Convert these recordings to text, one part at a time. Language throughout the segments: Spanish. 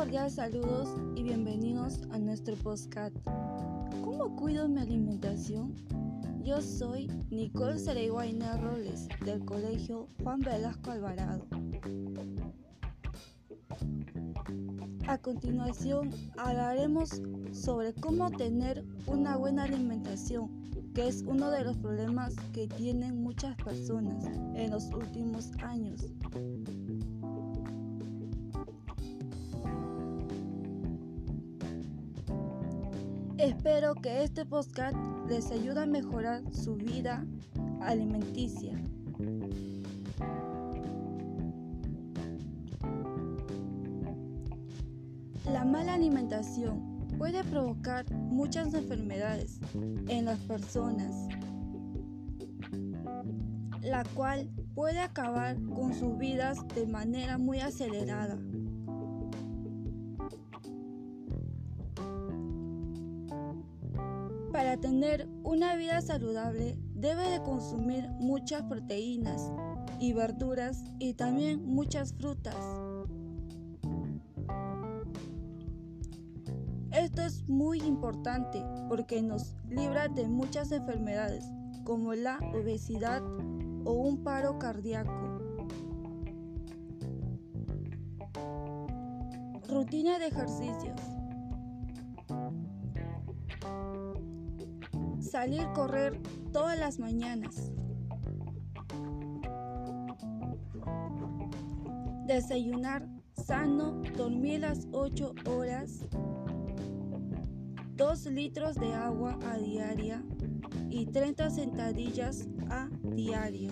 Saludos y bienvenidos a nuestro podcast. ¿Cómo cuido mi alimentación? Yo soy Nicole Cereguaina Roles del Colegio Juan Velasco Alvarado. A continuación hablaremos sobre cómo tener una buena alimentación, que es uno de los problemas que tienen muchas personas en los últimos años. Espero que este podcast les ayude a mejorar su vida alimenticia. La mala alimentación puede provocar muchas enfermedades en las personas, la cual puede acabar con sus vidas de manera muy acelerada. Para tener una vida saludable debe de consumir muchas proteínas y verduras y también muchas frutas. Esto es muy importante porque nos libra de muchas enfermedades como la obesidad o un paro cardíaco. Rutina de ejercicios. Salir correr todas las mañanas. Desayunar sano, dormir las 8 horas, 2 litros de agua a diaria y 30 sentadillas a diario.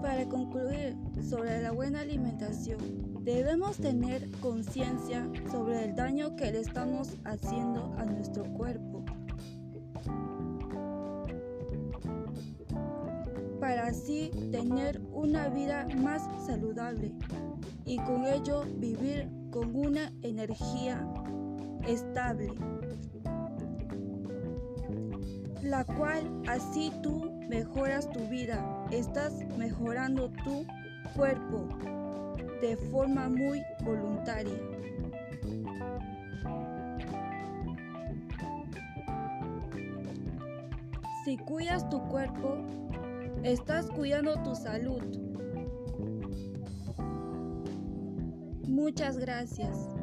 Para concluir sobre la buena alimentación, Debemos tener conciencia sobre el daño que le estamos haciendo a nuestro cuerpo. Para así tener una vida más saludable y con ello vivir con una energía estable, la cual así tú mejoras tu vida, estás mejorando tu cuerpo de forma muy voluntaria. Si cuidas tu cuerpo, estás cuidando tu salud. Muchas gracias.